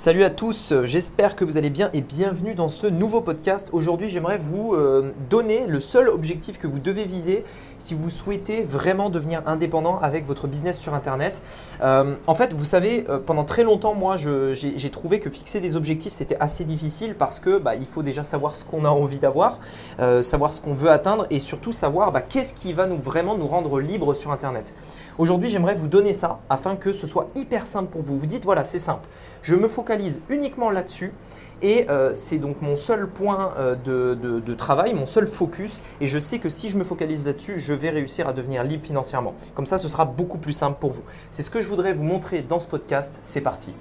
Salut à tous, j'espère que vous allez bien et bienvenue dans ce nouveau podcast. Aujourd'hui, j'aimerais vous euh, donner le seul objectif que vous devez viser si vous souhaitez vraiment devenir indépendant avec votre business sur Internet. Euh, en fait, vous savez, euh, pendant très longtemps, moi, j'ai trouvé que fixer des objectifs, c'était assez difficile parce que bah, il faut déjà savoir ce qu'on a envie d'avoir, savoir ce qu'on veut atteindre et surtout savoir bah, qu'est-ce qui va nous vraiment nous rendre libres sur Internet. Aujourd'hui, j'aimerais vous donner ça afin que ce soit hyper simple pour vous. Vous dites, voilà, c'est simple. Je me focalise uniquement là-dessus et euh, c'est donc mon seul point euh, de, travail, mon seul focus. Et je sais que si je me focalise là-dessus, je vais réussir à devenir libre financièrement. Comme ça, ce sera beaucoup plus simple pour vous. C'est ce que je voudrais vous montrer dans ce podcast. C'est parti.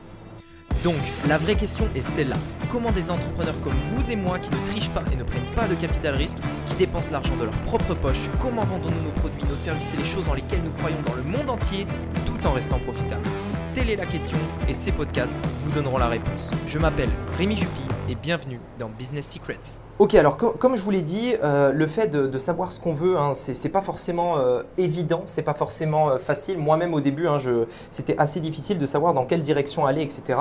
Donc, la vraie question est celle-là. Comment des entrepreneurs comme vous et moi qui ne trichent pas et ne prennent pas de capital risque, qui dépensent l'argent de leur propre poche, comment vendons-nous nos produits, nos services et les choses dans lesquelles nous croyons dans le monde entier tout en restant profitables? Telle est la question et ces podcasts vous donneront la réponse. Je m'appelle Rémi Jupy et bienvenue dans Business Secrets. Ok, alors comme je vous l'ai dit, euh, le fait de, savoir ce qu'on veut, hein, c'est pas forcément euh, évident, c'est pas forcément euh, facile. Moi-même au début, hein, c'était assez difficile de savoir dans quelle direction aller, etc.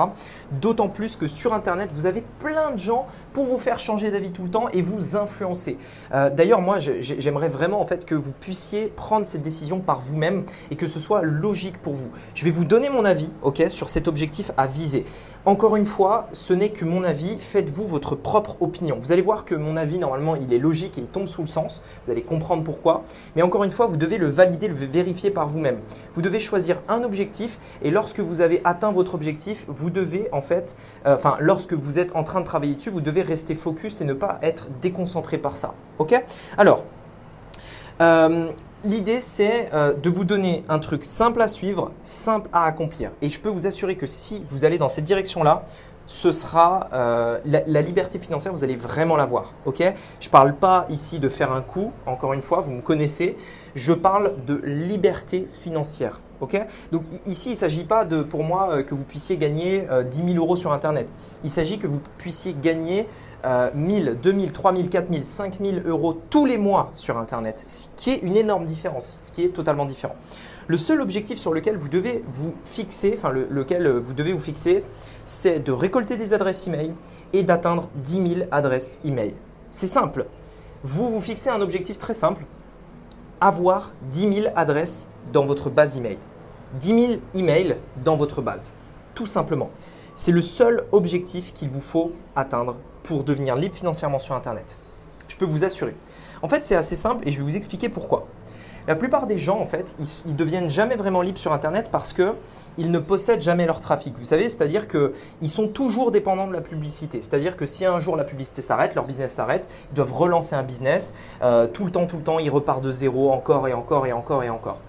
D'autant plus que sur Internet, vous avez plein de gens pour vous faire changer d'avis tout le temps et vous influencer. D'ailleurs, moi, j'aimerais vraiment en fait que vous puissiez prendre cette décision par vous-même et que ce soit logique pour vous. Je vais vous donner mon avis, ok, sur cet objectif à viser. Encore une fois, ce n'est que mon avis. Faites-vous votre propre opinion. Vous allez voir que mon avis, normalement, il est logique et il tombe sous le sens. Vous allez comprendre pourquoi. Mais encore une fois, vous devez le valider, le vérifier par vous-même. Vous devez choisir un objectif et lorsque vous avez atteint votre objectif, vous devez en fait, euh, enfin, lorsque vous êtes en train de travailler dessus, vous devez rester focus et ne pas être déconcentré par ça. Ok? Alors, euh, L'idée, c'est euh, de vous donner un truc simple à suivre, simple à accomplir. Et je peux vous assurer que si vous allez dans cette direction-là, ce sera euh, la, liberté financière, vous allez vraiment l'avoir. Ok? Je ne parle pas ici de faire un coup, encore une fois, vous me connaissez. Je parle de liberté financière. Ok? Donc ici, il ne s'agit pas de, pour moi, euh, que vous puissiez gagner 10 000 euros sur Internet. Il s'agit que vous puissiez gagner 1000, 2000, 3000, 4000, 5000 euros tous les mois sur Internet, ce qui est une énorme différence, ce qui est totalement différent. Le seul objectif sur lequel vous devez vous fixer, enfin lequel euh, vous devez vous fixer, c'est de récolter des adresses email et d'atteindre 10 000 adresses email. C'est simple. Vous vous fixez un objectif très simple, avoir 10 000 adresses dans votre base email. 10 000 emails dans votre base, tout simplement. C'est le seul objectif qu'il vous faut atteindre pour devenir libre financièrement sur Internet. Je peux vous assurer. En fait, c'est assez simple et je vais vous expliquer pourquoi. La plupart des gens, en fait, ils, ne deviennent jamais vraiment libres sur Internet parce qu'ils ne possèdent jamais leur trafic. Vous savez, c'est-à-dire qu'ils sont toujours dépendants de la publicité. C'est-à-dire que si un jour la publicité s'arrête, leur business s'arrête, ils doivent relancer un business. Euh, tout le temps, tout le temps, ils repartent de zéro encore et encore et encore et encore.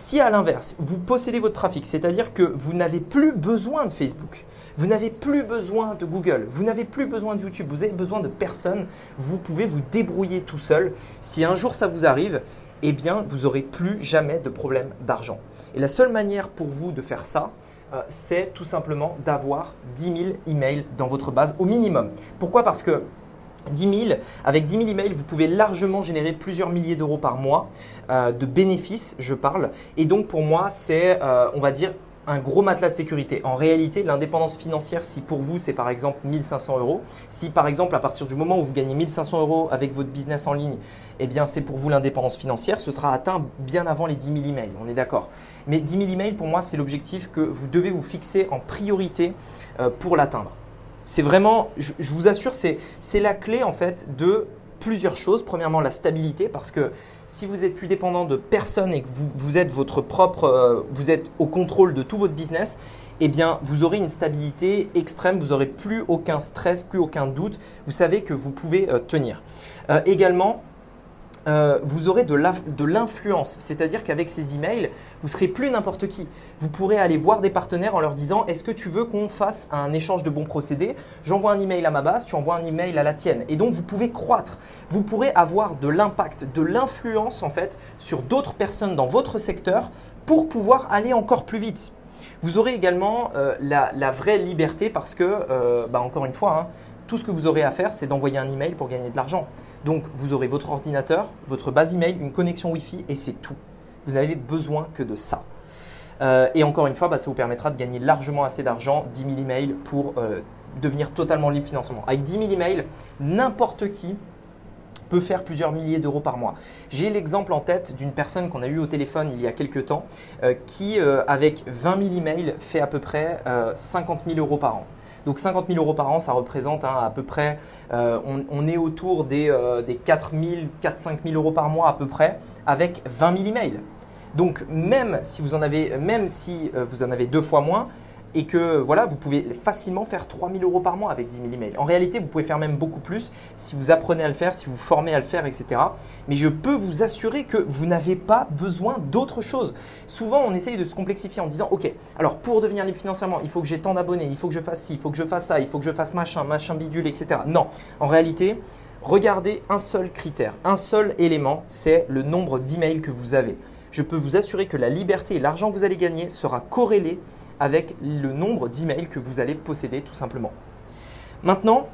Si à l'inverse, vous possédez votre trafic, c'est-à-dire que vous n'avez plus besoin de Facebook, vous n'avez plus besoin de Google, vous n'avez plus besoin de YouTube, vous avez besoin de personne, vous pouvez vous débrouiller tout seul. Si un jour ça vous arrive, eh bien, vous n'aurez plus jamais de problème d'argent. Et la seule manière pour vous de faire ça, euh, c'est tout simplement d'avoir 10 000 emails dans votre base au minimum. Pourquoi? Parce que 10 000, avec 10 000 emails, vous pouvez largement générer plusieurs milliers d'euros par mois euh, de bénéfices, je parle. Et donc pour moi, c'est, euh, on va dire, un gros matelas de sécurité. En réalité, l'indépendance financière, si pour vous c'est par exemple 1500 euros, si par exemple à partir du moment où vous gagnez 1500 euros avec votre business en ligne, eh bien c'est pour vous l'indépendance financière, ce sera atteint bien avant les 10 000 emails, on est d'accord. Mais 10 000 emails, pour moi, c'est l'objectif que vous devez vous fixer en priorité euh, pour l'atteindre c'est vraiment, je, vous assure, c'est la clé en fait de plusieurs choses. Premièrement, la stabilité, parce que si vous êtes plus dépendant de personne et que vous, êtes votre propre, euh, vous êtes au contrôle de tout votre business, eh bien, vous aurez une stabilité extrême, vous n'aurez plus aucun stress, plus aucun doute. Vous savez que vous pouvez euh, tenir. Euh, également, euh, vous aurez de l'influence. C'est-à-dire qu'avec ces emails, vous serez plus n'importe qui. Vous pourrez aller voir des partenaires en leur disant Est-ce que tu veux qu'on fasse un échange de bons procédés? J'envoie un email à ma base, tu envoies un email à la tienne. Et donc, vous pouvez croître. Vous pourrez avoir de l'impact, de l'influence en fait sur d'autres personnes dans votre secteur pour pouvoir aller encore plus vite. Vous aurez également euh, la, vraie liberté parce que, euh, bah, encore une fois, hein, tout ce que vous aurez à faire, c'est d'envoyer un email pour gagner de l'argent. Donc, vous aurez votre ordinateur, votre base email, une connexion Wi-Fi et c'est tout. Vous n'avez besoin que de ça. et encore une fois, bah, ça vous permettra de gagner largement assez d'argent, 10 000 emails pour devenir totalement libre financièrement. Avec 10 000 emails, n'importe qui peut faire plusieurs milliers d'euros par mois. J'ai l'exemple en tête d'une personne qu'on a eu au téléphone il y a quelques temps euh, qui, euh, avec 20 000 emails, fait à peu près 50 euh, 000 euros par an. Donc 50 000 euros par an, ça représente hein, à peu près, on, est autour des, des 4 000, 4 5 000 euros par mois à peu près, avec 20 000 emails. Donc même si vous en avez, même si vous en avez deux fois moins, et que voilà, vous pouvez facilement faire 3000 euros par mois avec 10 000 emails. En réalité, vous pouvez faire même beaucoup plus si vous apprenez à le faire, si vous formez à le faire, etc. Mais je peux vous assurer que vous n'avez pas besoin d'autre chose. Souvent, on essaye de se complexifier en disant, OK, alors pour devenir libre financièrement, il faut que j'ai tant d'abonnés, il faut que je fasse ci, il faut que je fasse ça, il faut que je fasse machin, machin bidule, etc. Non, en réalité, regardez un seul critère, un seul élément, c'est le nombre d'emails que vous avez. Je peux vous assurer que la liberté et l'argent que vous allez gagner sera corrélé avec le nombre d'emails que vous allez posséder tout simplement. Maintenant,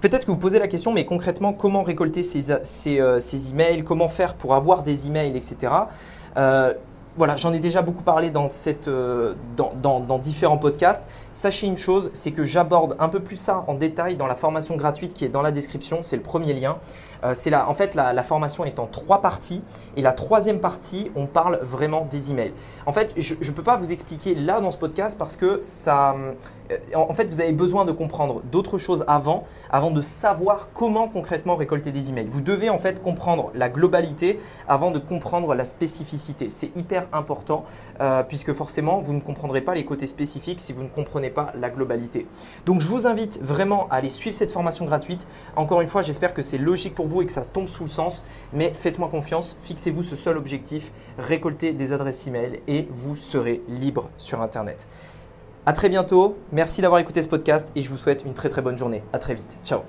peut-être que vous posez la question, mais concrètement, comment récolter ces, euh, emails, comment faire pour avoir des emails, etc. voilà, j'en ai déjà beaucoup parlé dans, cette, euh, dans, différents podcasts. Sachez une chose, c'est que j'aborde un peu plus ça en détail dans la formation gratuite qui est dans la description. C'est le premier lien. Euh, c'est là, en fait, la, formation est en trois parties. Et la troisième partie, on parle vraiment des emails. En fait, je ne peux pas vous expliquer là dans ce podcast parce que ça, en fait, vous avez besoin de comprendre d'autres choses avant, avant de savoir comment concrètement récolter des emails. Vous devez en fait comprendre la globalité avant de comprendre la spécificité. C'est hyper important euh, puisque forcément, vous ne comprendrez pas les côtés spécifiques si vous ne comprenez pas la globalité. Donc, je vous invite vraiment à aller suivre cette formation gratuite. Encore une fois, j'espère que c'est logique pour vous et que ça tombe sous le sens, mais faites-moi confiance, fixez-vous ce seul objectif, récolter des adresses email et vous serez libre sur Internet. À très bientôt. Merci d'avoir écouté ce podcast et je vous souhaite une très très bonne journée. À très vite. Ciao.